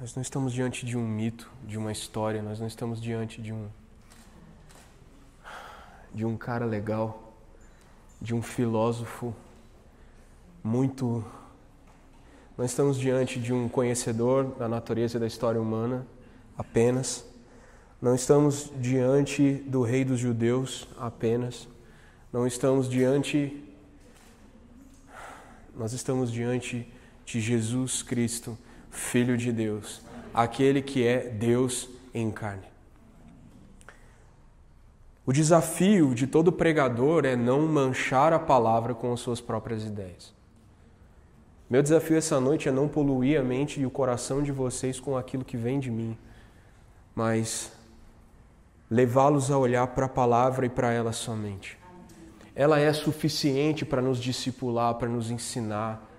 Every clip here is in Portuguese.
Nós não estamos diante de um mito, de uma história, nós não estamos diante de um de um cara legal, de um filósofo muito nós estamos diante de um conhecedor da natureza e da história humana apenas. Não estamos diante do rei dos judeus apenas. Não estamos diante nós estamos diante de Jesus Cristo, Filho de Deus, aquele que é Deus em carne. O desafio de todo pregador é não manchar a palavra com as suas próprias ideias. Meu desafio essa noite é não poluir a mente e o coração de vocês com aquilo que vem de mim, mas levá-los a olhar para a palavra e para ela somente. Ela é suficiente para nos discipular, para nos ensinar,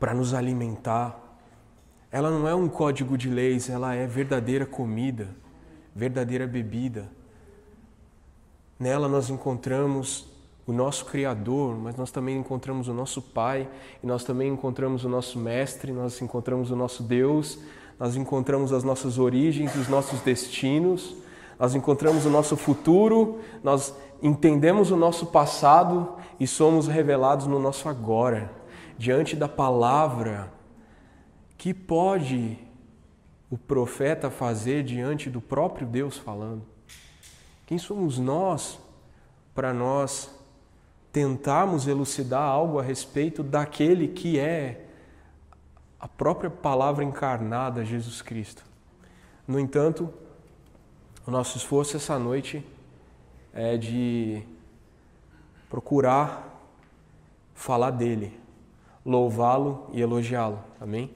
para nos alimentar. Ela não é um código de leis, ela é verdadeira comida, verdadeira bebida. Nela nós encontramos o nosso Criador, mas nós também encontramos o nosso Pai, e nós também encontramos o nosso Mestre, nós encontramos o nosso Deus, nós encontramos as nossas origens, os nossos destinos, nós encontramos o nosso futuro, nós entendemos o nosso passado e somos revelados no nosso agora diante da palavra, que pode o profeta fazer diante do próprio Deus falando? Quem somos nós para nós tentarmos elucidar algo a respeito daquele que é a própria palavra encarnada, Jesus Cristo? No entanto, o nosso esforço essa noite é de procurar falar dele, louvá-lo e elogiá-lo. Amém?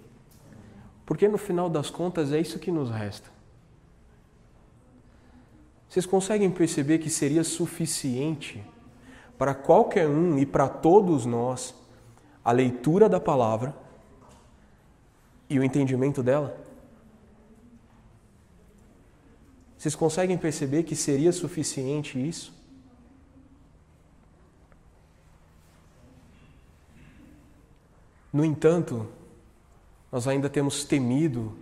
Porque no final das contas é isso que nos resta. Vocês conseguem perceber que seria suficiente para qualquer um e para todos nós a leitura da palavra e o entendimento dela? Vocês conseguem perceber que seria suficiente isso? No entanto, nós ainda temos temido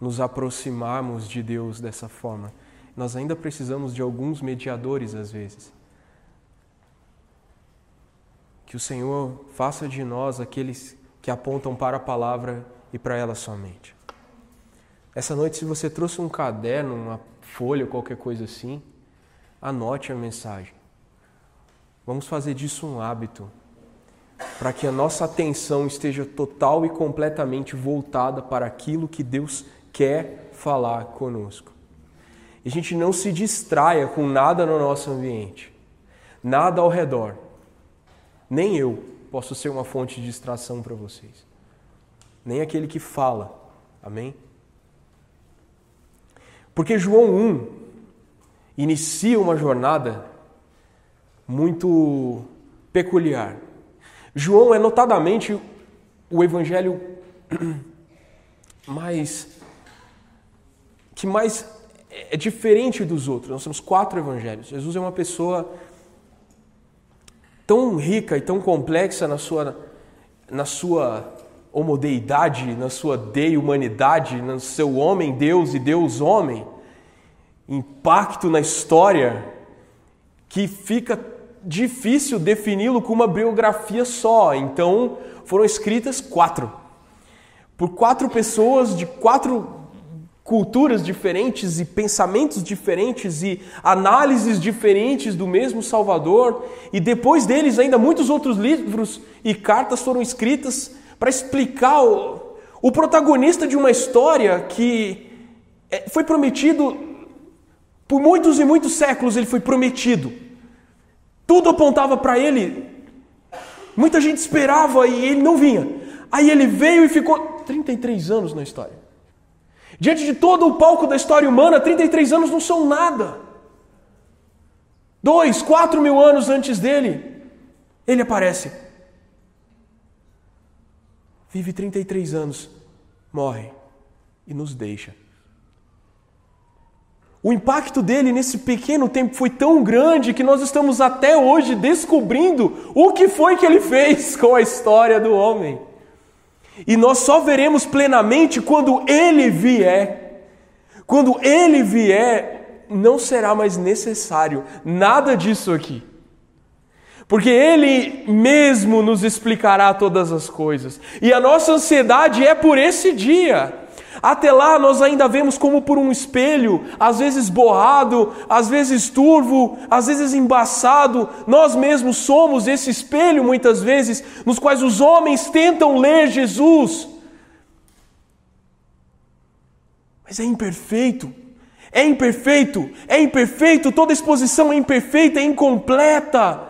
nos aproximarmos de Deus dessa forma. Nós ainda precisamos de alguns mediadores às vezes. Que o Senhor faça de nós aqueles que apontam para a palavra e para ela somente. Essa noite, se você trouxe um caderno, uma folha, qualquer coisa assim, anote a mensagem. Vamos fazer disso um hábito para que a nossa atenção esteja total e completamente voltada para aquilo que Deus quer falar conosco. E a gente não se distraia com nada no nosso ambiente, nada ao redor. Nem eu posso ser uma fonte de distração para vocês, nem aquele que fala. Amém? Porque João 1 inicia uma jornada muito peculiar. João é notadamente o evangelho mais que mais é diferente dos outros. Nós temos quatro evangelhos. Jesus é uma pessoa tão rica e tão complexa na sua na sua homodeidade, na sua deidade, no seu homem Deus e Deus homem, impacto na história que fica difícil defini-lo com uma biografia só. Então, foram escritas quatro. Por quatro pessoas de quatro culturas diferentes e pensamentos diferentes e análises diferentes do mesmo Salvador, e depois deles ainda muitos outros livros e cartas foram escritas para explicar o, o protagonista de uma história que é, foi prometido por muitos e muitos séculos, ele foi prometido. Tudo apontava para ele. Muita gente esperava e ele não vinha. Aí ele veio e ficou 33 anos na história. Diante de todo o palco da história humana, 33 anos não são nada. Dois, quatro mil anos antes dele, ele aparece. Vive 33 anos, morre e nos deixa. O impacto dele nesse pequeno tempo foi tão grande que nós estamos até hoje descobrindo o que foi que ele fez com a história do homem. E nós só veremos plenamente quando Ele vier. Quando Ele vier, não será mais necessário nada disso aqui. Porque Ele mesmo nos explicará todas as coisas. E a nossa ansiedade é por esse dia. Até lá nós ainda vemos como por um espelho, às vezes borrado, às vezes turvo, às vezes embaçado. Nós mesmos somos esse espelho muitas vezes, nos quais os homens tentam ler Jesus. Mas é imperfeito. É imperfeito, é imperfeito, toda exposição é imperfeita, é incompleta.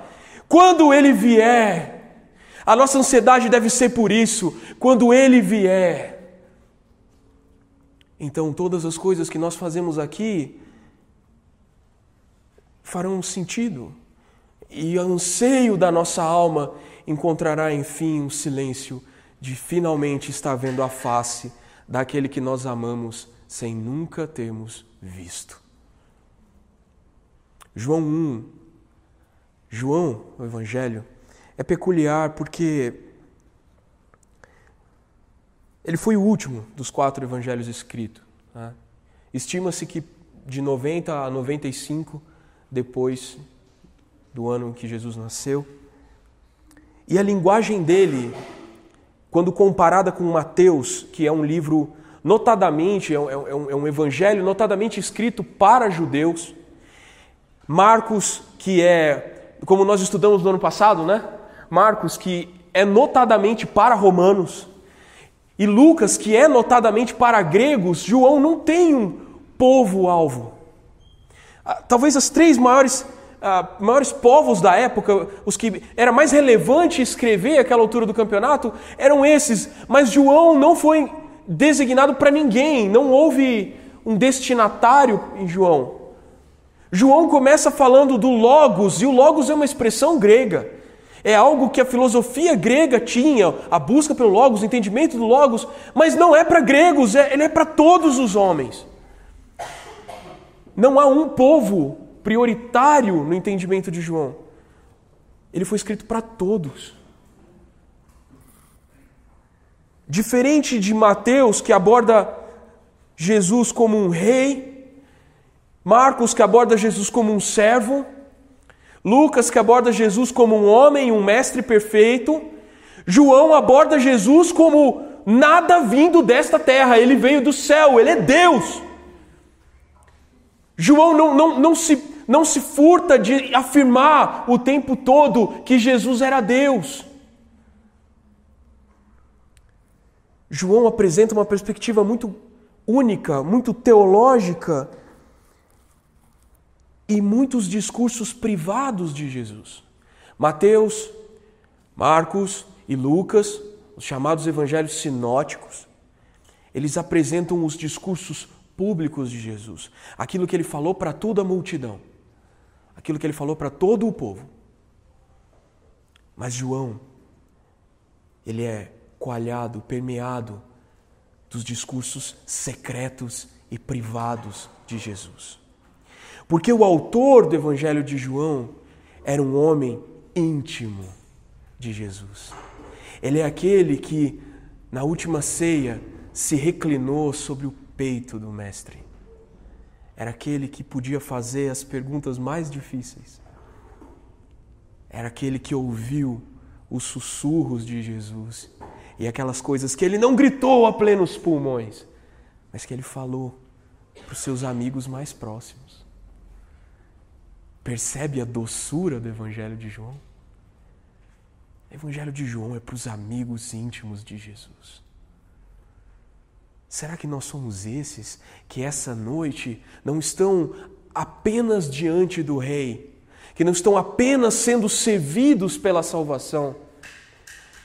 Quando ele vier, a nossa ansiedade deve ser por isso. Quando ele vier, então todas as coisas que nós fazemos aqui farão sentido. E o anseio da nossa alma encontrará, enfim, um silêncio de finalmente estar vendo a face daquele que nós amamos sem nunca termos visto. João 1, João, o Evangelho, é peculiar porque ele foi o último dos quatro evangelhos escritos. Né? Estima-se que de 90 a 95 depois do ano em que Jesus nasceu. E a linguagem dele, quando comparada com Mateus, que é um livro notadamente, é um, é um, é um evangelho notadamente escrito para judeus, Marcos, que é, como nós estudamos no ano passado, né? Marcos, que é notadamente para romanos, e Lucas, que é notadamente para gregos, João não tem um povo-alvo. Ah, talvez as três maiores, uh, maiores povos da época, os que era mais relevante escrever àquela altura do campeonato, eram esses. Mas João não foi designado para ninguém, não houve um destinatário em João. João começa falando do Logos, e o Logos é uma expressão grega. É algo que a filosofia grega tinha, a busca pelo Logos, o entendimento do Logos, mas não é para gregos, é, ele é para todos os homens. Não há um povo prioritário no entendimento de João. Ele foi escrito para todos. Diferente de Mateus, que aborda Jesus como um rei, Marcos, que aborda Jesus como um servo, Lucas, que aborda Jesus como um homem, um mestre perfeito. João aborda Jesus como nada vindo desta terra, ele veio do céu, ele é Deus. João não, não, não, se, não se furta de afirmar o tempo todo que Jesus era Deus. João apresenta uma perspectiva muito única, muito teológica e muitos discursos privados de Jesus. Mateus, Marcos e Lucas, os chamados evangelhos sinóticos, eles apresentam os discursos públicos de Jesus, aquilo que ele falou para toda a multidão, aquilo que ele falou para todo o povo. Mas João, ele é coalhado, permeado dos discursos secretos e privados de Jesus. Porque o autor do Evangelho de João era um homem íntimo de Jesus. Ele é aquele que, na última ceia, se reclinou sobre o peito do Mestre. Era aquele que podia fazer as perguntas mais difíceis. Era aquele que ouviu os sussurros de Jesus e aquelas coisas que ele não gritou a plenos pulmões, mas que ele falou para os seus amigos mais próximos. Percebe a doçura do Evangelho de João? O Evangelho de João é para os amigos íntimos de Jesus. Será que nós somos esses que essa noite não estão apenas diante do Rei, que não estão apenas sendo servidos pela salvação,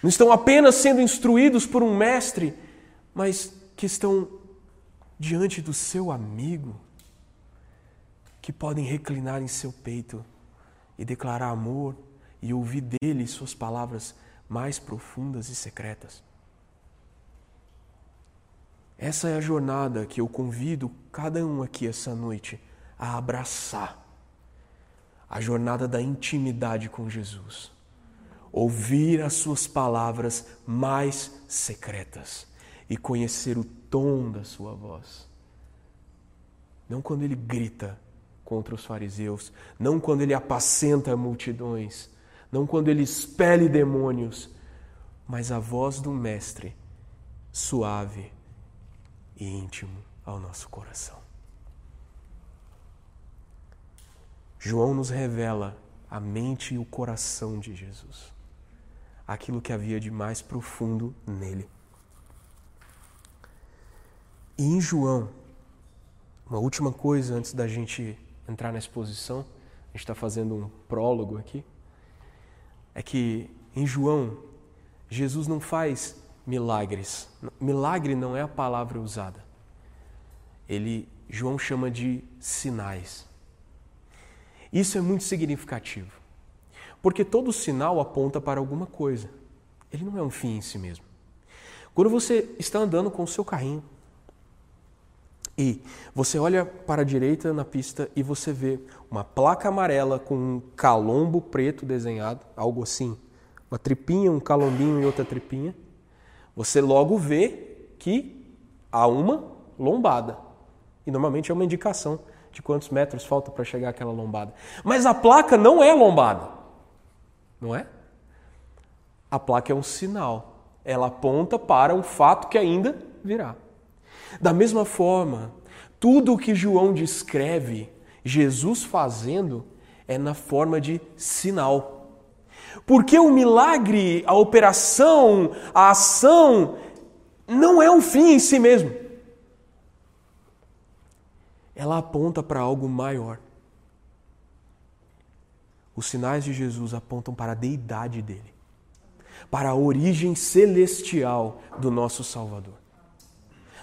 não estão apenas sendo instruídos por um mestre, mas que estão diante do seu amigo? Que podem reclinar em seu peito e declarar amor e ouvir dele suas palavras mais profundas e secretas. Essa é a jornada que eu convido cada um aqui essa noite a abraçar. A jornada da intimidade com Jesus. ouvir as suas palavras mais secretas e conhecer o tom da sua voz. Não quando ele grita contra os fariseus, não quando ele apacenta multidões, não quando ele expele demônios, mas a voz do Mestre, suave e íntimo ao nosso coração. João nos revela a mente e o coração de Jesus, aquilo que havia de mais profundo nele. E em João, uma última coisa antes da gente entrar na exposição, a gente está fazendo um prólogo aqui, é que em João, Jesus não faz milagres. Milagre não é a palavra usada. Ele, João chama de sinais. Isso é muito significativo, porque todo sinal aponta para alguma coisa. Ele não é um fim em si mesmo. Quando você está andando com o seu carrinho e você olha para a direita na pista e você vê uma placa amarela com um calombo preto desenhado, algo assim, uma tripinha, um calombinho e outra tripinha, você logo vê que há uma lombada. E normalmente é uma indicação de quantos metros falta para chegar àquela lombada. Mas a placa não é lombada, não é? A placa é um sinal. Ela aponta para um fato que ainda virá. Da mesma forma, tudo o que João descreve Jesus fazendo é na forma de sinal. Porque o milagre, a operação, a ação, não é um fim em si mesmo ela aponta para algo maior. Os sinais de Jesus apontam para a deidade dele, para a origem celestial do nosso Salvador,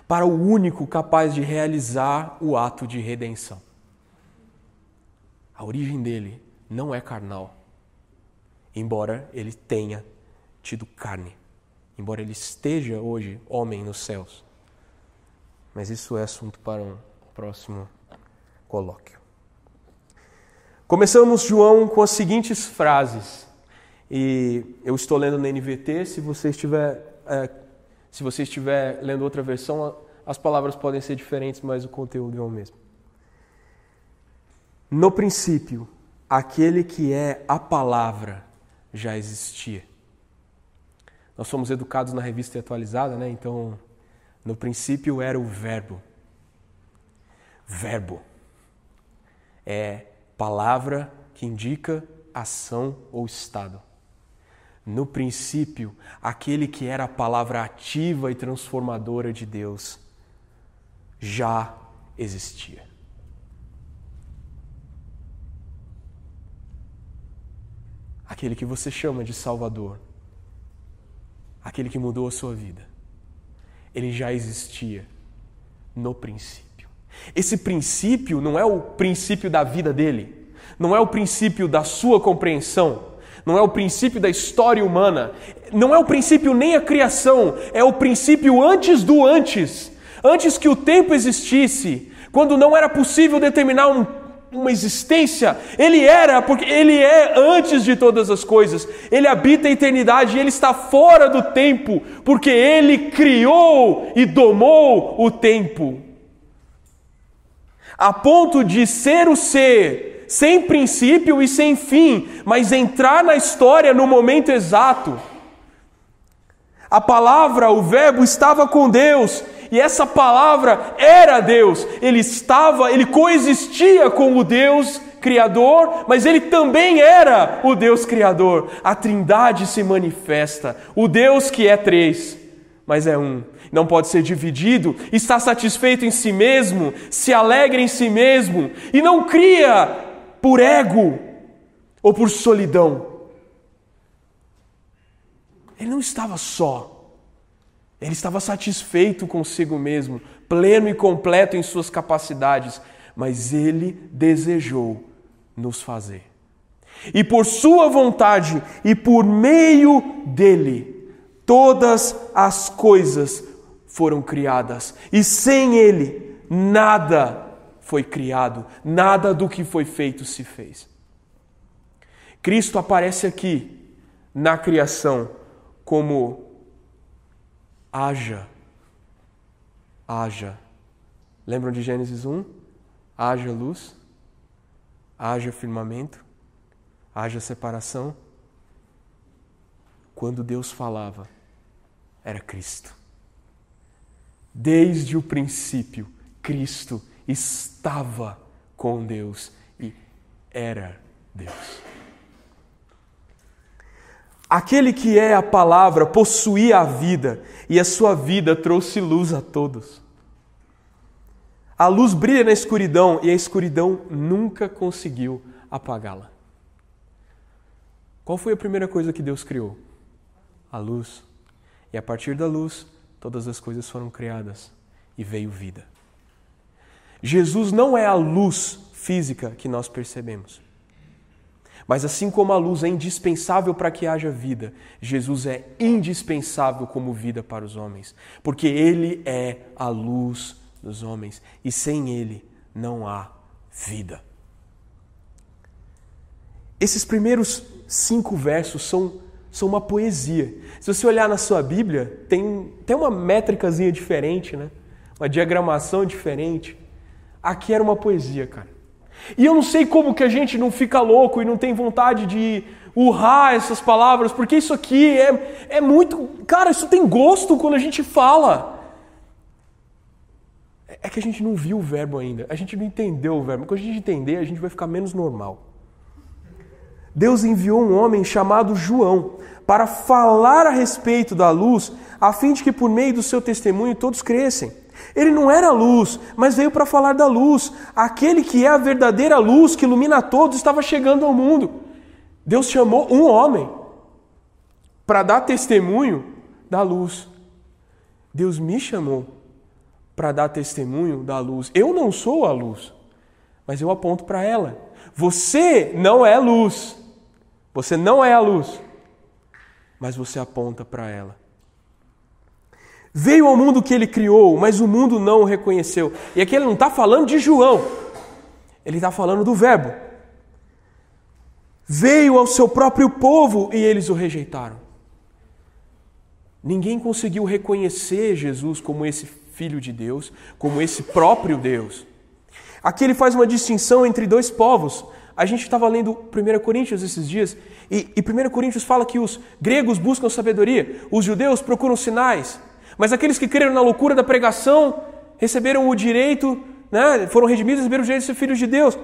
para o único capaz de realizar o ato de redenção. A origem dele não é carnal, embora ele tenha tido carne, embora ele esteja hoje homem nos céus. Mas isso é assunto para um próximo colóquio. Começamos João com as seguintes frases. E eu estou lendo na NVT, se você estiver, é, se você estiver lendo outra versão, as palavras podem ser diferentes, mas o conteúdo é o mesmo. No princípio, aquele que é a palavra já existia. Nós somos educados na revista atualizada, né? Então, no princípio era o verbo. Verbo é palavra que indica ação ou estado. No princípio, aquele que era a palavra ativa e transformadora de Deus já existia. Aquele que você chama de Salvador, aquele que mudou a sua vida, ele já existia no princípio. Esse princípio não é o princípio da vida dele, não é o princípio da sua compreensão, não é o princípio da história humana, não é o princípio nem a criação, é o princípio antes do antes, antes que o tempo existisse, quando não era possível determinar um, uma existência, ele era, porque ele é antes de todas as coisas, ele habita a eternidade e ele está fora do tempo, porque ele criou e domou o tempo. A ponto de ser o ser, sem princípio e sem fim, mas entrar na história no momento exato. A palavra, o Verbo estava com Deus, e essa palavra era Deus. Ele estava, ele coexistia com o Deus Criador, mas ele também era o Deus Criador. A Trindade se manifesta, o Deus que é três, mas é um não pode ser dividido, está satisfeito em si mesmo, se alegra em si mesmo e não cria por ego ou por solidão. Ele não estava só, ele estava satisfeito consigo mesmo, pleno e completo em suas capacidades, mas ele desejou nos fazer. E por sua vontade e por meio dele, todas as coisas foram criadas, e sem Ele nada foi criado, nada do que foi feito se fez. Cristo aparece aqui na criação como haja, haja. Lembram de Gênesis 1? Haja luz, haja firmamento, haja separação. Quando Deus falava, era Cristo. Desde o princípio, Cristo estava com Deus e era Deus. Aquele que é a palavra possuía a vida e a sua vida trouxe luz a todos. A luz brilha na escuridão e a escuridão nunca conseguiu apagá-la. Qual foi a primeira coisa que Deus criou? A luz. E a partir da luz, todas as coisas foram criadas e veio vida. Jesus não é a luz física que nós percebemos. Mas assim como a luz é indispensável para que haja vida, Jesus é indispensável como vida para os homens, porque Ele é a luz dos homens e sem Ele não há vida. Esses primeiros cinco versos são, são uma poesia. Se você olhar na sua Bíblia, tem, tem uma métricazinha diferente, né? uma diagramação diferente. Aqui era uma poesia, cara. E eu não sei como que a gente não fica louco e não tem vontade de urrar essas palavras, porque isso aqui é, é muito. Cara, isso tem gosto quando a gente fala. É que a gente não viu o verbo ainda, a gente não entendeu o verbo. Quando a gente entender, a gente vai ficar menos normal. Deus enviou um homem chamado João para falar a respeito da luz, a fim de que por meio do seu testemunho todos crescem. Ele não era luz, mas veio para falar da luz. Aquele que é a verdadeira luz que ilumina todos estava chegando ao mundo. Deus chamou um homem para dar testemunho da luz. Deus me chamou para dar testemunho da luz. Eu não sou a luz, mas eu aponto para ela. Você não é luz. Você não é a luz, mas você aponta para ela. Veio ao mundo que ele criou, mas o mundo não o reconheceu. E aqui ele não está falando de João, ele está falando do Verbo. Veio ao seu próprio povo e eles o rejeitaram. Ninguém conseguiu reconhecer Jesus como esse Filho de Deus, como esse próprio Deus. Aqui ele faz uma distinção entre dois povos. A gente estava lendo 1 Coríntios esses dias, e, e 1 Coríntios fala que os gregos buscam sabedoria, os judeus procuram sinais. Mas aqueles que creram na loucura da pregação receberam o direito, né, foram redimidos, receberam o direito de ser filhos de Deus.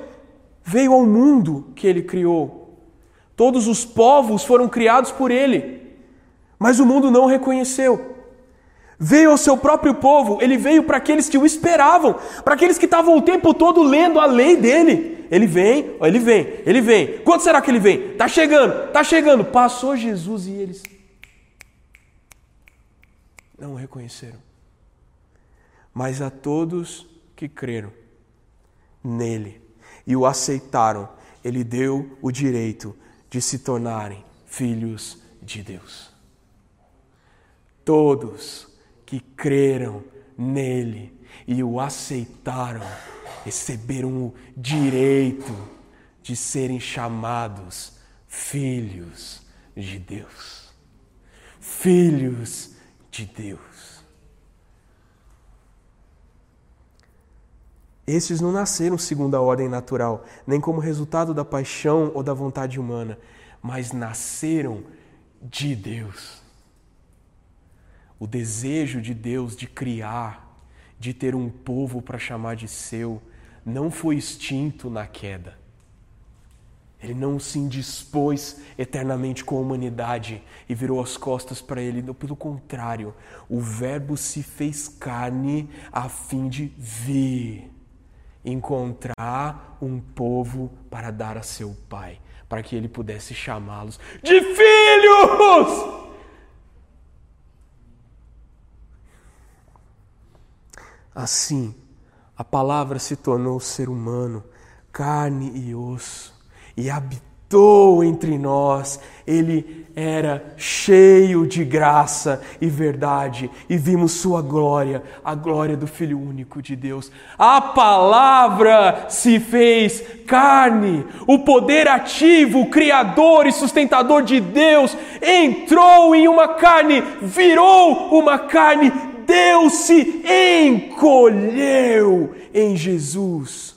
Veio ao mundo que ele criou. Todos os povos foram criados por ele, mas o mundo não o reconheceu. Veio ao seu próprio povo, ele veio para aqueles que o esperavam, para aqueles que estavam o tempo todo lendo a lei dele. Ele vem, ele vem, ele vem. Quando será que ele vem? Tá chegando, tá chegando. Passou Jesus e eles não o reconheceram. Mas a todos que creram nele e o aceitaram, ele deu o direito de se tornarem filhos de Deus. Todos que creram nele e o aceitaram, receberam o direito de serem chamados filhos de Deus. Filhos de Deus. Esses não nasceram segundo a ordem natural, nem como resultado da paixão ou da vontade humana, mas nasceram de Deus. O desejo de Deus de criar, de ter um povo para chamar de seu, não foi extinto na queda. Ele não se indispôs eternamente com a humanidade e virou as costas para ele. Pelo contrário, o Verbo se fez carne a fim de vir encontrar um povo para dar a seu Pai, para que ele pudesse chamá-los de filhos. Assim, a palavra se tornou ser humano, carne e osso e habitou entre nós. Ele era cheio de graça e verdade, e vimos sua glória, a glória do Filho único de Deus. A palavra se fez carne, o poder ativo, criador e sustentador de Deus entrou em uma carne, virou uma carne, Deus se encolheu em Jesus,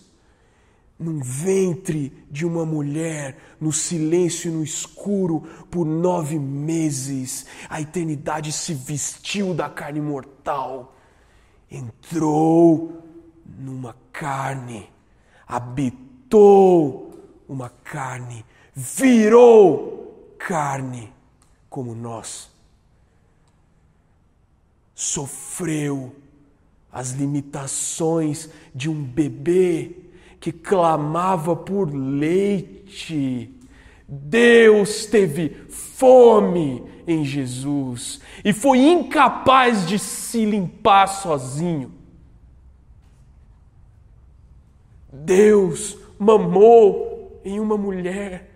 num ventre de uma mulher no silêncio e no escuro por nove meses. A eternidade se vestiu da carne mortal, entrou numa carne, habitou uma carne, virou carne como nós. Sofreu as limitações de um bebê que clamava por leite. Deus teve fome em Jesus e foi incapaz de se limpar sozinho. Deus mamou em uma mulher.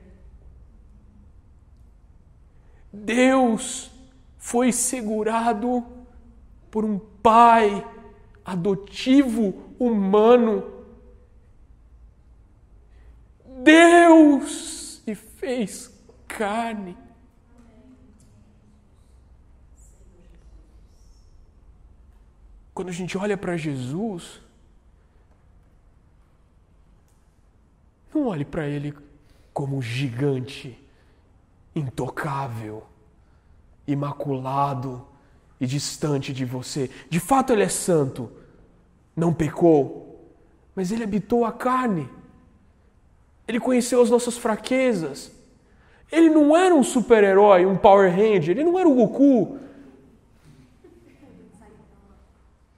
Deus foi segurado por um pai adotivo humano Deus e fez carne. Quando a gente olha para Jesus, não olhe para ele como gigante, intocável, imaculado e distante de você. De fato, ele é santo, não pecou, mas ele habitou a carne. Ele conheceu as nossas fraquezas. Ele não era um super-herói, um Power Ranger, ele não era o Goku.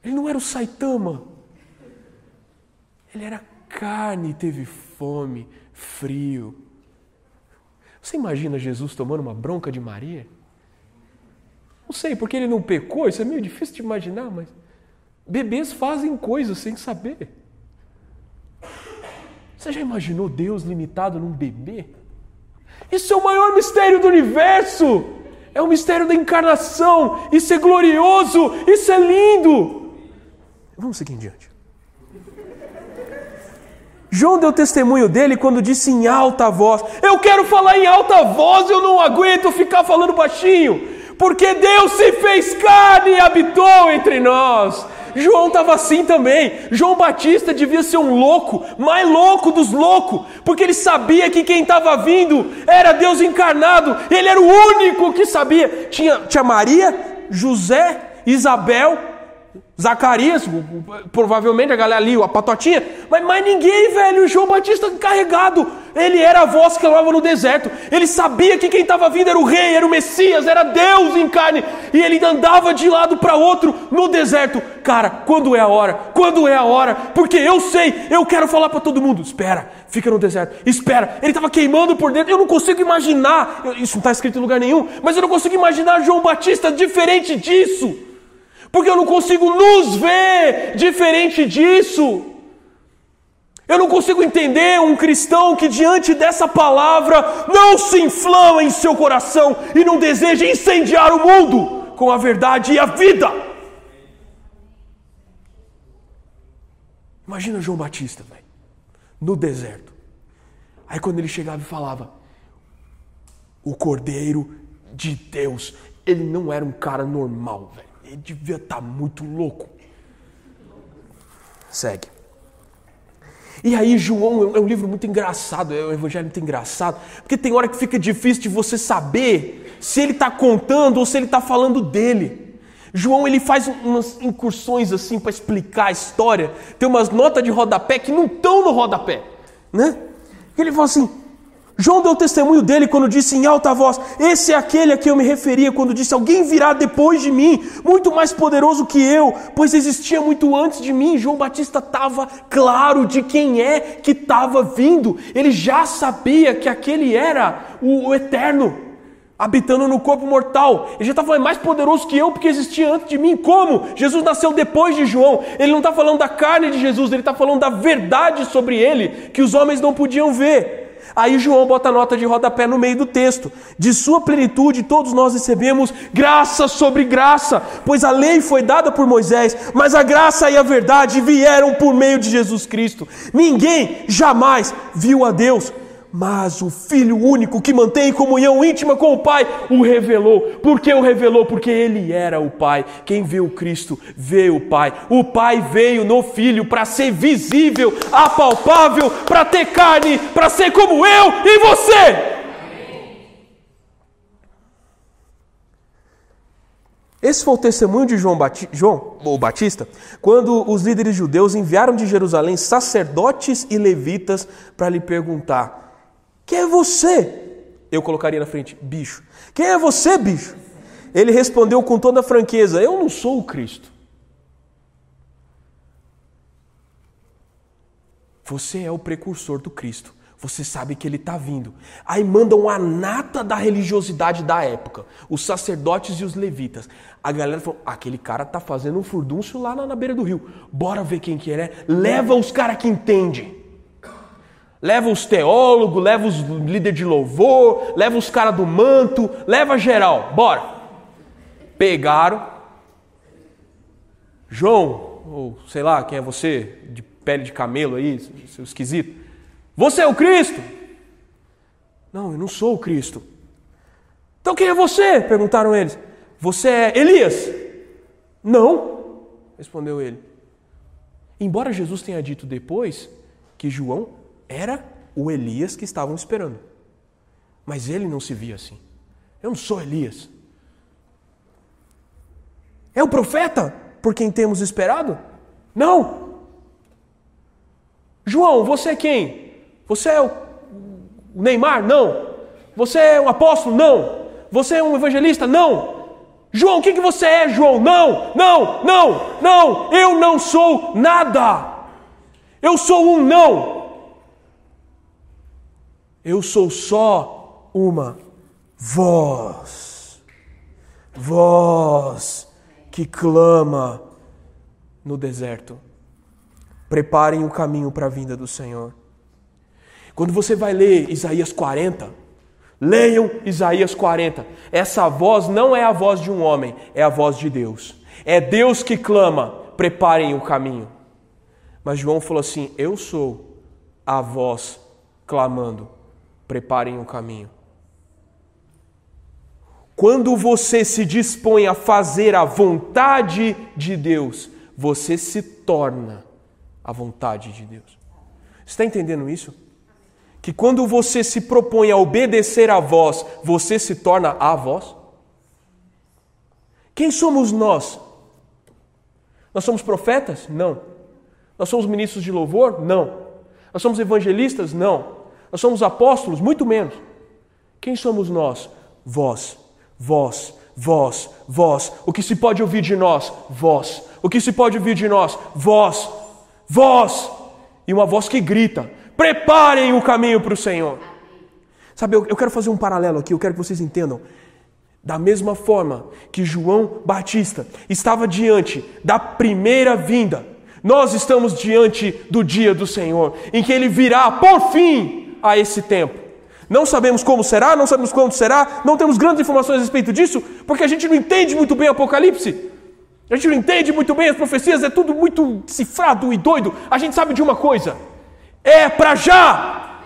Ele não era o Saitama. Ele era carne, teve fome, frio. Você imagina Jesus tomando uma bronca de Maria? Não sei, porque ele não pecou, isso é meio difícil de imaginar, mas bebês fazem coisas sem saber. Você já imaginou Deus limitado num bebê? Isso é o maior mistério do universo. É o mistério da encarnação. Isso é glorioso. Isso é lindo. Vamos seguir em diante. João deu testemunho dele quando disse em alta voz: Eu quero falar em alta voz, eu não aguento ficar falando baixinho, porque Deus se fez carne e habitou entre nós. João estava assim também. João Batista devia ser um louco, mais louco dos loucos, porque ele sabia que quem estava vindo era Deus encarnado. Ele era o único que sabia. Tinha, tinha Maria, José, Isabel, Zacarias, provavelmente a galera ali, a patotinha, mas mais ninguém, velho. João Batista encarregado. Ele era a voz que falava no deserto. Ele sabia que quem estava vindo era o rei, era o Messias, era Deus em carne. E ele andava de lado para outro no deserto. Cara, quando é a hora? Quando é a hora? Porque eu sei, eu quero falar para todo mundo. Espera, fica no deserto. Espera. Ele estava queimando por dentro. Eu não consigo imaginar. Isso não está escrito em lugar nenhum. Mas eu não consigo imaginar João Batista diferente disso porque eu não consigo nos ver diferente disso. Eu não consigo entender um cristão que, diante dessa palavra, não se inflama em seu coração e não deseja incendiar o mundo com a verdade e a vida. Imagina João Batista, véio, no deserto. Aí, quando ele chegava e falava, o Cordeiro de Deus, ele não era um cara normal, velho. Ele devia estar tá muito louco. Segue. E aí, João é um livro muito engraçado, é um evangelho muito engraçado, porque tem hora que fica difícil de você saber se ele está contando ou se ele está falando dele. João ele faz umas incursões assim para explicar a história, tem umas notas de rodapé que não estão no rodapé, né? Ele fala assim: João deu testemunho dele quando disse em alta voz: Esse é aquele a quem eu me referia quando disse: Alguém virá depois de mim, muito mais poderoso que eu, pois existia muito antes de mim. João Batista estava claro de quem é que estava vindo, ele já sabia que aquele era o, o eterno, habitando no corpo mortal. Ele já estava falando: mais poderoso que eu, porque existia antes de mim. Como? Jesus nasceu depois de João. Ele não está falando da carne de Jesus, ele está falando da verdade sobre ele, que os homens não podiam ver. Aí João bota a nota de rodapé no meio do texto. De sua plenitude todos nós recebemos graça sobre graça, pois a lei foi dada por Moisés, mas a graça e a verdade vieram por meio de Jesus Cristo. Ninguém jamais viu a Deus mas o Filho único que mantém comunhão íntima com o Pai o revelou. Por que o revelou? Porque ele era o Pai. Quem vê o Cristo vê o Pai. O Pai veio no Filho para ser visível, apalpável, para ter carne, para ser como eu e você. Esse foi o testemunho de João, Bati João o Batista, quando os líderes judeus enviaram de Jerusalém sacerdotes e levitas para lhe perguntar: quem é você? Eu colocaria na frente, bicho. Quem é você, bicho? Ele respondeu com toda franqueza: Eu não sou o Cristo. Você é o precursor do Cristo. Você sabe que ele está vindo. Aí mandam a nata da religiosidade da época, os sacerdotes e os levitas. A galera falou: aquele cara está fazendo um furdúncio lá na, beira do rio. Bora ver quem que ele é. Leva os caras que entendem. Leva os teólogos, leva os líderes de louvor, leva os caras do manto, leva geral, bora. Pegaram. João, ou sei lá quem é você, de pele de camelo aí, seu esquisito. Você é o Cristo? Não, eu não sou o Cristo. Então quem é você? Perguntaram eles. Você é Elias? Não, respondeu ele. Embora Jesus tenha dito depois que João era o Elias que estavam esperando. Mas ele não se via assim. Eu não sou Elias. É o profeta por quem temos esperado? Não. João, você é quem? Você é o Neymar? Não. Você é um apóstolo? Não. Você é um evangelista? Não. João, o que, que você é, João? Não, não, não, não. Eu não sou nada. Eu sou um não. Eu sou só uma voz. Voz que clama no deserto. Preparem o caminho para a vinda do Senhor. Quando você vai ler Isaías 40, leiam Isaías 40. Essa voz não é a voz de um homem, é a voz de Deus. É Deus que clama: preparem o caminho. Mas João falou assim: Eu sou a voz clamando preparem o caminho. Quando você se dispõe a fazer a vontade de Deus, você se torna a vontade de Deus. Está entendendo isso? Que quando você se propõe a obedecer a voz, você se torna a voz? Quem somos nós? Nós somos profetas? Não. Nós somos ministros de louvor? Não. Nós somos evangelistas? Não. Nós somos apóstolos? Muito menos. Quem somos nós? Vós, vós, vós, vós. O que se pode ouvir de nós? Vós. O que se pode ouvir de nós? Vós, vós. E uma voz que grita: preparem o caminho para o Senhor. Sabe, eu, eu quero fazer um paralelo aqui, eu quero que vocês entendam. Da mesma forma que João Batista estava diante da primeira vinda, nós estamos diante do dia do Senhor, em que ele virá por fim a esse tempo. Não sabemos como será, não sabemos quando será, não temos grandes informações a respeito disso, porque a gente não entende muito bem o Apocalipse. A gente não entende muito bem as profecias, é tudo muito cifrado e doido. A gente sabe de uma coisa: é para já.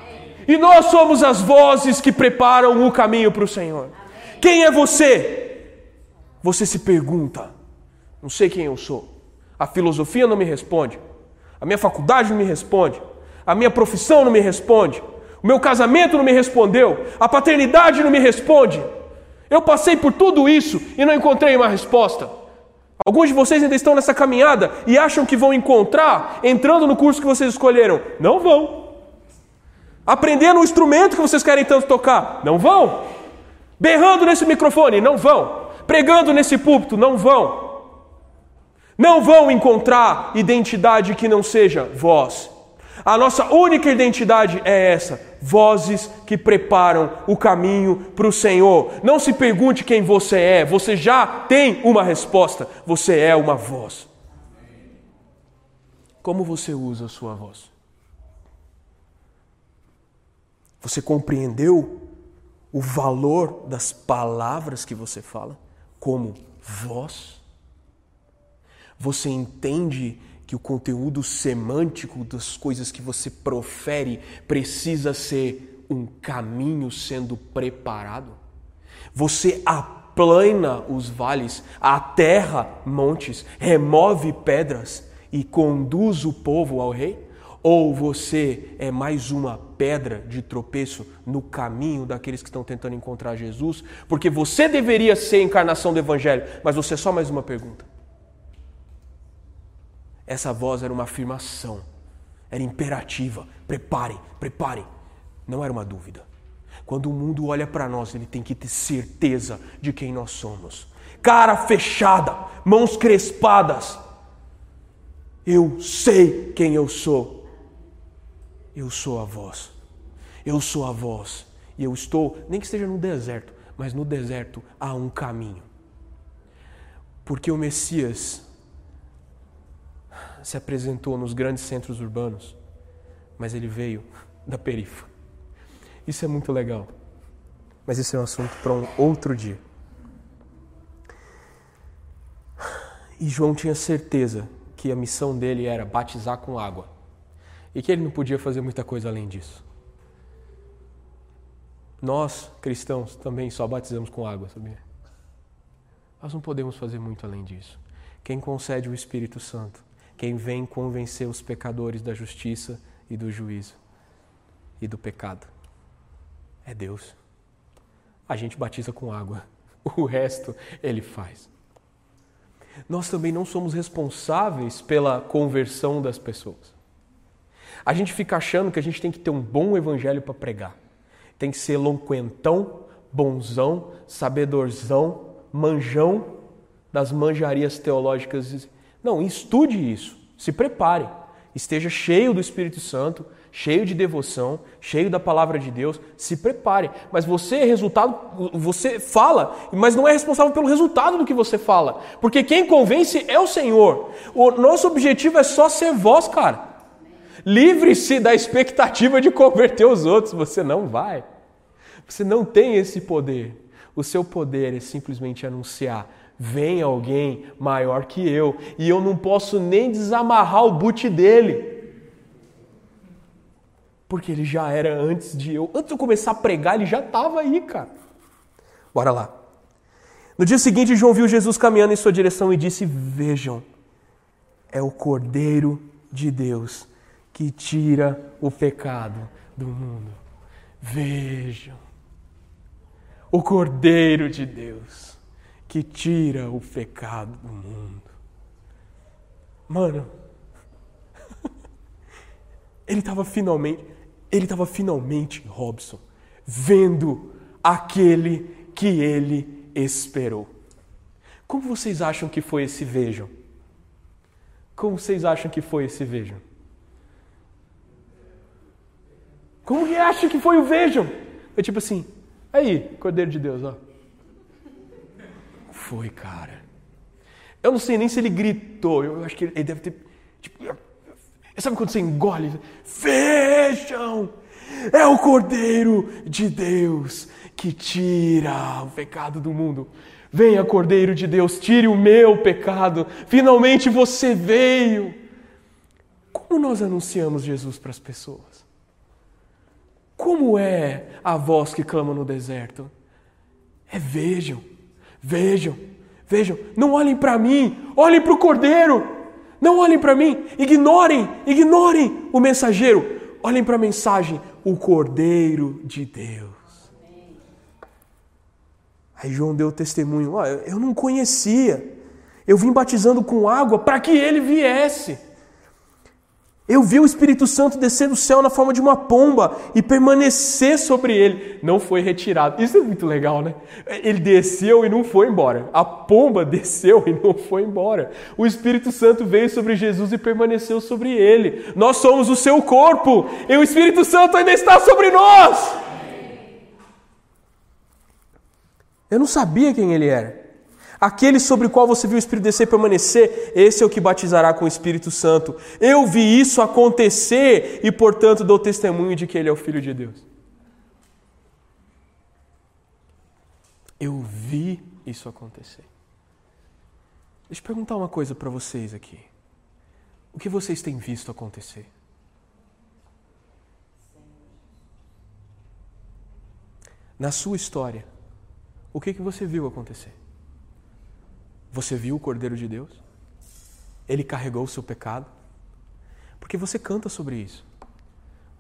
E nós somos as vozes que preparam o caminho para o Senhor. Quem é você? Você se pergunta. Não sei quem eu sou. A filosofia não me responde. A minha faculdade não me responde. A minha profissão não me responde. O meu casamento não me respondeu. A paternidade não me responde. Eu passei por tudo isso e não encontrei uma resposta. Alguns de vocês ainda estão nessa caminhada e acham que vão encontrar entrando no curso que vocês escolheram. Não vão. Aprendendo o instrumento que vocês querem tanto tocar. Não vão. Berrando nesse microfone. Não vão. Pregando nesse púlpito. Não vão. Não vão encontrar identidade que não seja vós. A nossa única identidade é essa: vozes que preparam o caminho para o Senhor. Não se pergunte quem você é, você já tem uma resposta: você é uma voz. Como você usa a sua voz? Você compreendeu o valor das palavras que você fala como voz? Você entende que o conteúdo semântico das coisas que você profere precisa ser um caminho sendo preparado? Você aplana os vales, aterra montes, remove pedras e conduz o povo ao rei? Ou você é mais uma pedra de tropeço no caminho daqueles que estão tentando encontrar Jesus? Porque você deveria ser a encarnação do Evangelho, mas você é só mais uma pergunta. Essa voz era uma afirmação, era imperativa. Preparem, preparem. Não era uma dúvida. Quando o mundo olha para nós, ele tem que ter certeza de quem nós somos. Cara fechada, mãos crespadas. Eu sei quem eu sou. Eu sou a voz. Eu sou a voz. E eu estou, nem que esteja no deserto, mas no deserto há um caminho. Porque o Messias se apresentou nos grandes centros urbanos, mas ele veio da perifa. Isso é muito legal. Mas isso é um assunto para um outro dia. E João tinha certeza que a missão dele era batizar com água e que ele não podia fazer muita coisa além disso. Nós, cristãos, também só batizamos com água, sabia? Nós não podemos fazer muito além disso. Quem concede o Espírito Santo, quem vem convencer os pecadores da justiça e do juízo e do pecado, é Deus. A gente batiza com água, o resto ele faz. Nós também não somos responsáveis pela conversão das pessoas. A gente fica achando que a gente tem que ter um bom evangelho para pregar. Tem que ser lonquentão, bonzão, sabedorzão, manjão das manjarias teológicas. Não, estude isso, se prepare, esteja cheio do Espírito Santo, cheio de devoção, cheio da palavra de Deus, se prepare. Mas você é resultado, você fala, mas não é responsável pelo resultado do que você fala, porque quem convence é o Senhor. O nosso objetivo é só ser voz, cara. Livre-se da expectativa de converter os outros, você não vai. Você não tem esse poder. O seu poder é simplesmente anunciar: vem alguém maior que eu, e eu não posso nem desamarrar o boot dele. Porque ele já era antes de eu. Antes de eu começar a pregar, ele já estava aí, cara. Bora lá. No dia seguinte, João viu Jesus caminhando em sua direção e disse: Vejam, é o Cordeiro de Deus que tira o pecado do mundo. Vejam, o Cordeiro de Deus que tira o pecado do mundo. Mano, ele estava finalmente, ele estava finalmente, Robson, vendo aquele que ele esperou. Como vocês acham que foi esse vejam? Como vocês acham que foi esse vejam? Como que acha que foi o vejam? É tipo assim, aí, Cordeiro de Deus, ó. Foi, cara. Eu não sei nem se ele gritou, eu acho que ele deve ter. Tipo, sabe quando você engole? Vejam! É o Cordeiro de Deus que tira o pecado do mundo. Venha, Cordeiro de Deus, tire o meu pecado. Finalmente você veio. Como nós anunciamos Jesus para as pessoas? Como é a voz que clama no deserto? É vejam, vejam, vejam. Não olhem para mim, olhem para o cordeiro. Não olhem para mim, ignorem, ignorem o mensageiro. Olhem para a mensagem, o cordeiro de Deus. Aí João deu testemunho: oh, eu não conhecia. Eu vim batizando com água para que ele viesse. Eu vi o Espírito Santo descer do céu na forma de uma pomba e permanecer sobre ele. Não foi retirado. Isso é muito legal, né? Ele desceu e não foi embora. A pomba desceu e não foi embora. O Espírito Santo veio sobre Jesus e permaneceu sobre ele. Nós somos o seu corpo e o Espírito Santo ainda está sobre nós. Eu não sabia quem ele era. Aquele sobre o qual você viu o Espírito descer e permanecer, esse é o que batizará com o Espírito Santo. Eu vi isso acontecer e, portanto, dou testemunho de que ele é o Filho de Deus. Eu vi isso acontecer. Deixa eu perguntar uma coisa para vocês aqui. O que vocês têm visto acontecer? Na sua história, o que, que você viu acontecer? Você viu o Cordeiro de Deus? Ele carregou o seu pecado? Porque você canta sobre isso.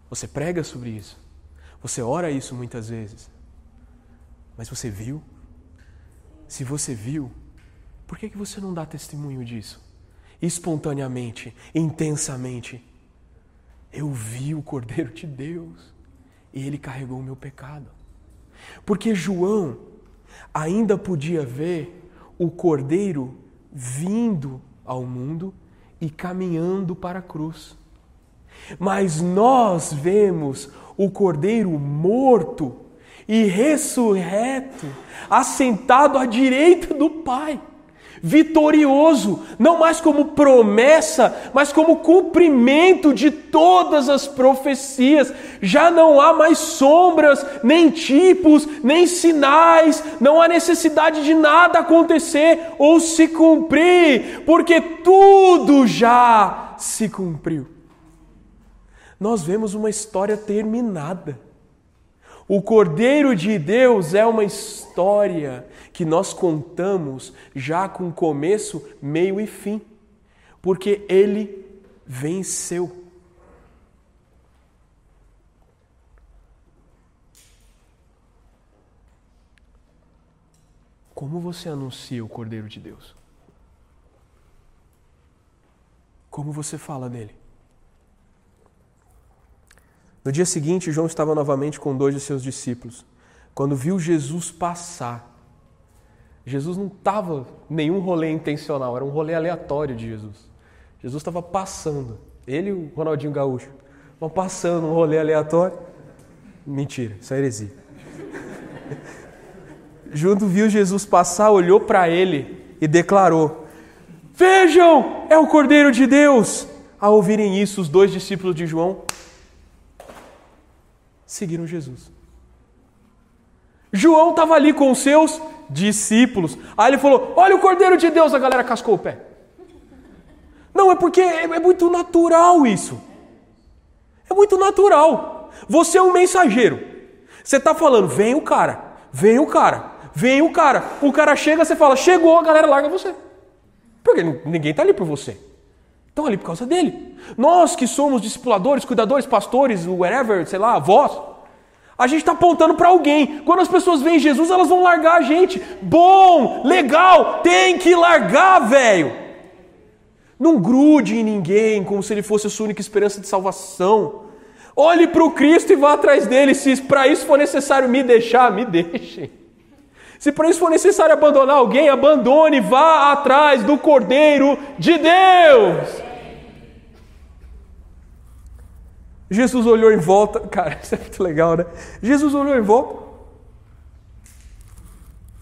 Você prega sobre isso. Você ora isso muitas vezes. Mas você viu? Se você viu, por que, que você não dá testemunho disso? Espontaneamente, intensamente. Eu vi o Cordeiro de Deus e ele carregou o meu pecado. Porque João ainda podia ver o Cordeiro vindo ao mundo e caminhando para a cruz. Mas nós vemos o Cordeiro morto e ressurreto, assentado à direita do Pai vitorioso, não mais como promessa, mas como cumprimento de todas as profecias. Já não há mais sombras, nem tipos, nem sinais, não há necessidade de nada acontecer ou se cumprir, porque tudo já se cumpriu. Nós vemos uma história terminada. O Cordeiro de Deus é uma história que nós contamos já com começo, meio e fim, porque ele venceu. Como você anuncia o Cordeiro de Deus? Como você fala dele? No dia seguinte, João estava novamente com dois de seus discípulos. Quando viu Jesus passar, Jesus não estava nenhum rolê intencional, era um rolê aleatório de Jesus. Jesus estava passando, ele e o Ronaldinho Gaúcho, vão passando um rolê aleatório. Mentira, isso é heresia. Junto viu Jesus passar, olhou para ele e declarou: Vejam, é o Cordeiro de Deus. Ao ouvirem isso, os dois discípulos de João seguiram Jesus. João estava ali com os seus discípulos. Aí ele falou: Olha o Cordeiro de Deus, a galera cascou o pé. Não, é porque é, é muito natural isso. É muito natural. Você é um mensageiro. Você está falando, vem o cara, vem o cara, vem o cara. O cara chega, você fala, chegou, a galera larga você. Porque ninguém está ali por você. Estão ali por causa dele. Nós que somos discipuladores, cuidadores, pastores, whatever, sei lá, avós, a gente está apontando para alguém. Quando as pessoas veem Jesus, elas vão largar a gente. Bom, legal, tem que largar, velho. Não grude em ninguém como se ele fosse a sua única esperança de salvação. Olhe para o Cristo e vá atrás dele. Se para isso for necessário me deixar, me deixe. Se para isso for necessário abandonar alguém, abandone, vá atrás do Cordeiro de Deus. Jesus olhou em volta, cara, isso é muito legal, né? Jesus olhou em volta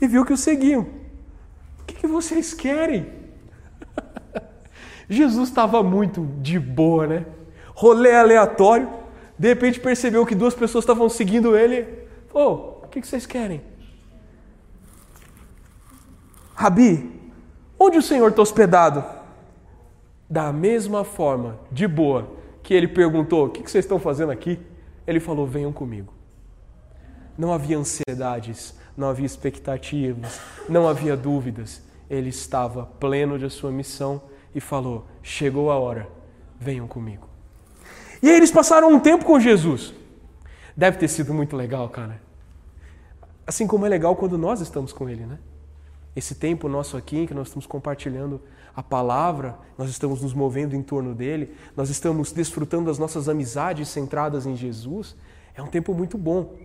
e viu que o seguiam. O que, que vocês querem? Jesus estava muito de boa, né? Rolê aleatório. De repente percebeu que duas pessoas estavam seguindo ele. Oh, o que, que vocês querem? Rabi, onde o Senhor está hospedado? Da mesma forma, de boa, que ele perguntou: O que vocês estão fazendo aqui? Ele falou: Venham comigo. Não havia ansiedades, não havia expectativas, não havia dúvidas. Ele estava pleno de sua missão e falou: Chegou a hora, venham comigo. E aí eles passaram um tempo com Jesus. Deve ter sido muito legal, cara. Assim como é legal quando nós estamos com Ele, né? Esse tempo nosso aqui, que nós estamos compartilhando a palavra, nós estamos nos movendo em torno dele, nós estamos desfrutando das nossas amizades centradas em Jesus, é um tempo muito bom.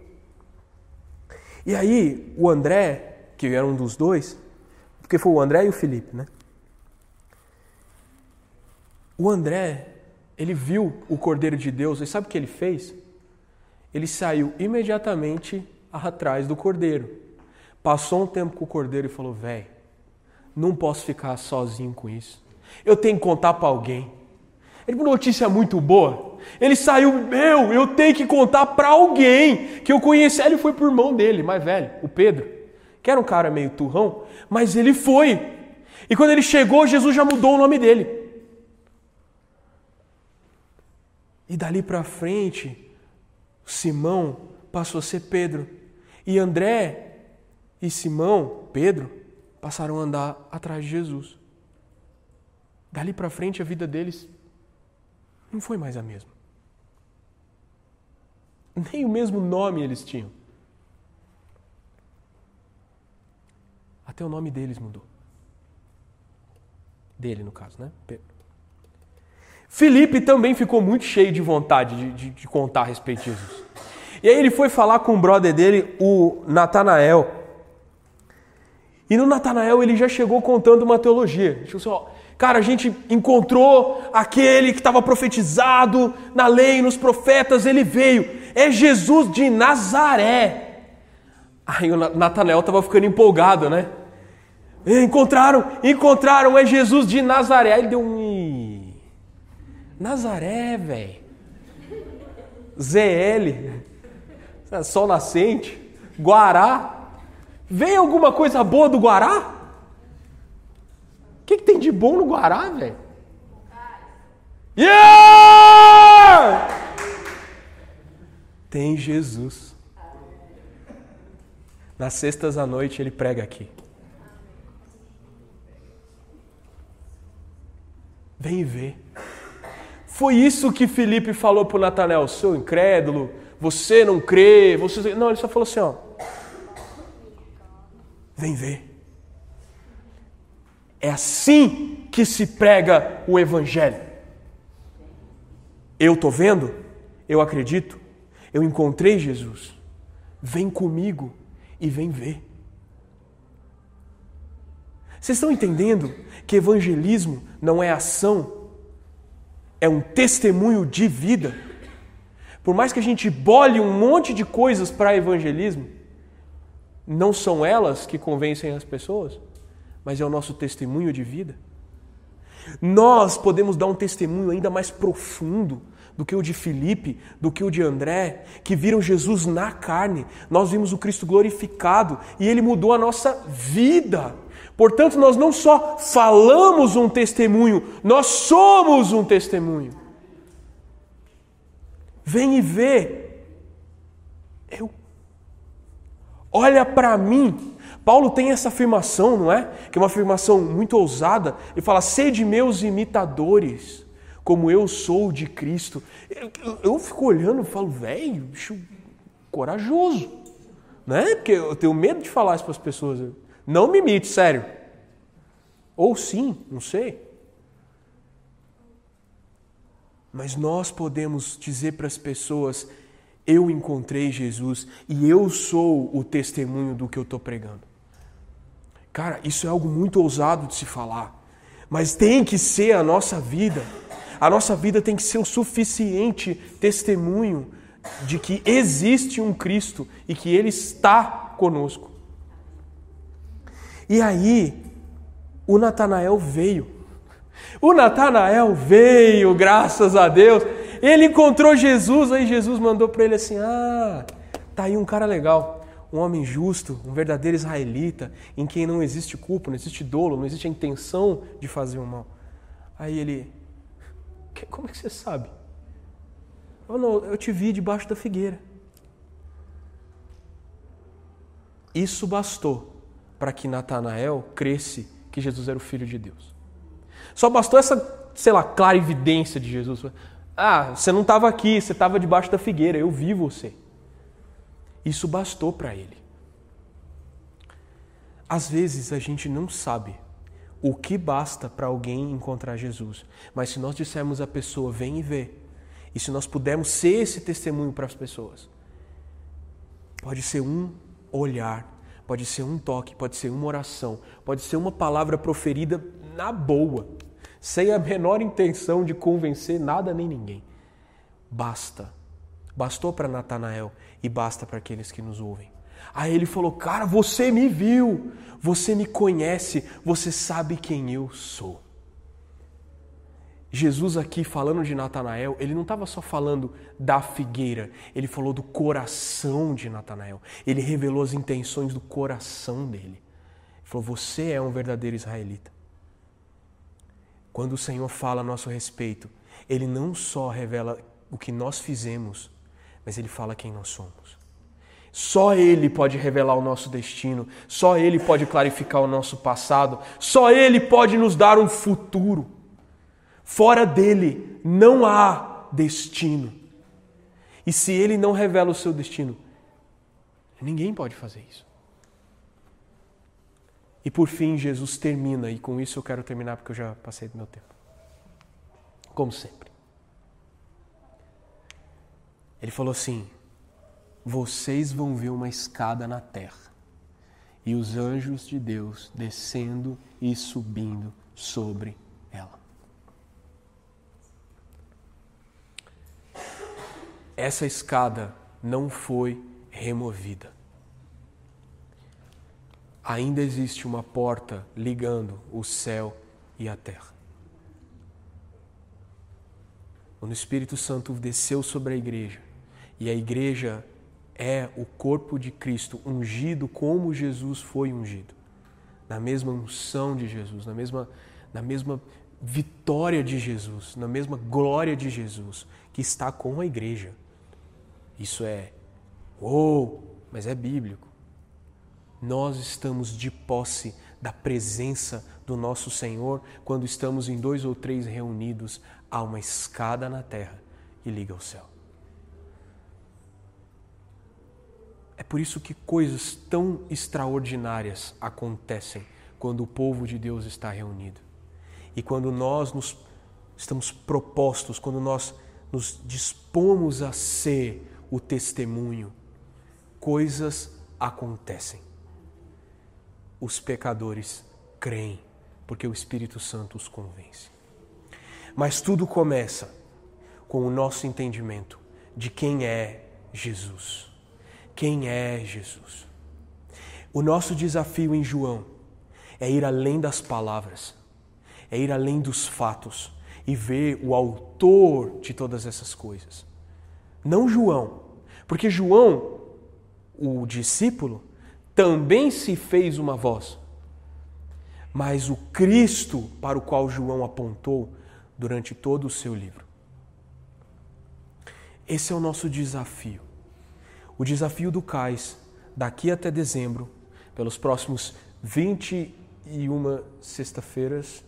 E aí, o André, que era um dos dois, porque foi o André e o Felipe, né? O André, ele viu o Cordeiro de Deus, e sabe o que ele fez? Ele saiu imediatamente atrás do Cordeiro. Passou um tempo com o Cordeiro e falou: Véi, não posso ficar sozinho com isso. Eu tenho que contar para alguém. Ele uma notícia muito boa. Ele saiu, meu, eu tenho que contar para alguém que eu conheci. Ele foi pro irmão dele, mais velho, o Pedro, que era um cara meio turrão, mas ele foi. E quando ele chegou, Jesus já mudou o nome dele. E dali para frente, Simão passou a ser Pedro. E André e Simão, Pedro, passaram a andar atrás de Jesus. Dali para frente, a vida deles não foi mais a mesma. Nem o mesmo nome eles tinham. Até o nome deles mudou. Dele, no caso, né? Pedro. Felipe também ficou muito cheio de vontade de, de, de contar a respeito de Jesus. E aí ele foi falar com o brother dele, o Natanael. E no Natanael ele já chegou contando uma teologia. Tipo assim, ó, cara, a gente encontrou aquele que estava profetizado na lei, nos profetas, ele veio. É Jesus de Nazaré. Aí o Natanael estava ficando empolgado, né? Encontraram, encontraram, é Jesus de Nazaré. Aí ele deu um Nazaré, velho. ZL. Sol nascente. Guará. Vem alguma coisa boa do Guará? O que, que tem de bom no Guará, velho? Yeah! Tem Jesus. Nas sextas à noite ele prega aqui. Vem ver. Foi isso que Felipe falou para Natanael, seu incrédulo, você não crê, você... Não, ele só falou assim, ó. Vem ver. É assim que se prega o Evangelho. Eu estou vendo, eu acredito, eu encontrei Jesus. Vem comigo e vem ver. Vocês estão entendendo que evangelismo não é ação é um testemunho de vida. Por mais que a gente bole um monte de coisas para evangelismo, não são elas que convencem as pessoas, mas é o nosso testemunho de vida. Nós podemos dar um testemunho ainda mais profundo do que o de Filipe, do que o de André, que viram Jesus na carne. Nós vimos o Cristo glorificado e ele mudou a nossa vida. Portanto, nós não só falamos um testemunho, nós somos um testemunho. Vem e vê. Eu. Olha para mim. Paulo tem essa afirmação, não é? Que é uma afirmação muito ousada. Ele fala: sede meus imitadores, como eu sou de Cristo. Eu, fico olhando e falo, velho, bicho corajoso. Né? Porque eu tenho medo de falar isso para as pessoas. Não me imite, sério. Ou sim, não sei. Mas nós podemos dizer para as pessoas: eu encontrei Jesus e eu sou o testemunho do que eu estou pregando. Cara, isso é algo muito ousado de se falar, mas tem que ser a nossa vida. A nossa vida tem que ser o suficiente testemunho de que existe um Cristo e que Ele está conosco. E aí, o Natanael veio. O Natanael veio, graças a Deus. Ele encontrou Jesus, aí Jesus mandou para ele assim: Ah, tá aí um cara legal, um homem justo, um verdadeiro israelita, em quem não existe culpa, não existe dolo, não existe a intenção de fazer o mal. Aí ele, como é que você sabe? Oh, não, eu te vi debaixo da figueira. Isso bastou para que Natanael cresce que Jesus era o Filho de Deus. Só bastou essa, sei lá, clara evidência de Jesus. Ah, você não estava aqui, você estava debaixo da figueira, eu vi você. Isso bastou para ele. Às vezes a gente não sabe o que basta para alguém encontrar Jesus, mas se nós dissermos à pessoa, vem e vê, e se nós pudermos ser esse testemunho para as pessoas, pode ser um olhar Pode ser um toque, pode ser uma oração, pode ser uma palavra proferida na boa, sem a menor intenção de convencer nada nem ninguém. Basta. Bastou para Natanael e basta para aqueles que nos ouvem. Aí ele falou: Cara, você me viu, você me conhece, você sabe quem eu sou. Jesus aqui falando de Natanael, ele não estava só falando da figueira, ele falou do coração de Natanael. Ele revelou as intenções do coração dele. Ele falou: Você é um verdadeiro israelita. Quando o Senhor fala a nosso respeito, ele não só revela o que nós fizemos, mas ele fala quem nós somos. Só Ele pode revelar o nosso destino, só Ele pode clarificar o nosso passado, só Ele pode nos dar um futuro. Fora dele não há destino. E se Ele não revela o seu destino, ninguém pode fazer isso. E por fim, Jesus termina, e com isso eu quero terminar porque eu já passei do meu tempo. Como sempre. Ele falou assim: vocês vão ver uma escada na terra e os anjos de Deus descendo e subindo sobre ela. Essa escada não foi removida. Ainda existe uma porta ligando o céu e a terra. Quando o Espírito Santo desceu sobre a igreja e a igreja é o corpo de Cristo ungido como Jesus foi ungido. Na mesma unção de Jesus, na mesma, na mesma vitória de Jesus, na mesma glória de Jesus, que está com a igreja. Isso é, oh, mas é bíblico. Nós estamos de posse da presença do nosso Senhor quando estamos em dois ou três reunidos a uma escada na terra que liga ao céu. É por isso que coisas tão extraordinárias acontecem quando o povo de Deus está reunido. E quando nós nos estamos propostos, quando nós nos dispomos a ser o testemunho, coisas acontecem. Os pecadores creem, porque o Espírito Santo os convence. Mas tudo começa com o nosso entendimento de quem é Jesus quem é Jesus. O nosso desafio em João é ir além das palavras, é ir além dos fatos e ver o autor de todas essas coisas. Não João, porque João, o discípulo, também se fez uma voz, mas o Cristo para o qual João apontou durante todo o seu livro. Esse é o nosso desafio o desafio do CAIS daqui até dezembro, pelos próximos 21 sexta-feiras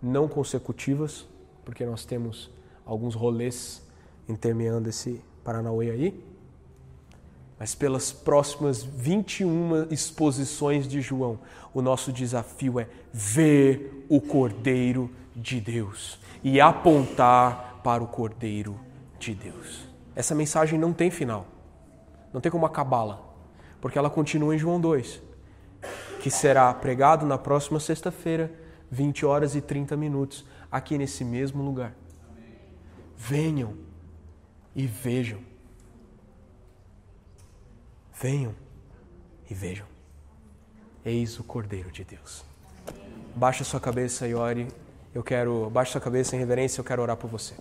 não consecutivas, porque nós temos alguns rolês intermeando esse Paranauê aí. Mas pelas próximas 21 exposições de João, o nosso desafio é ver o Cordeiro de Deus e apontar para o Cordeiro de Deus. Essa mensagem não tem final. Não tem como acabá-la, porque ela continua em João 2, que será pregado na próxima sexta-feira, 20 horas e 30 minutos, aqui nesse mesmo lugar. Venham e vejam. Venham e vejam. Eis o Cordeiro de Deus. Baixa sua cabeça e ore. Eu quero, baixa sua cabeça em reverência, eu quero orar por você.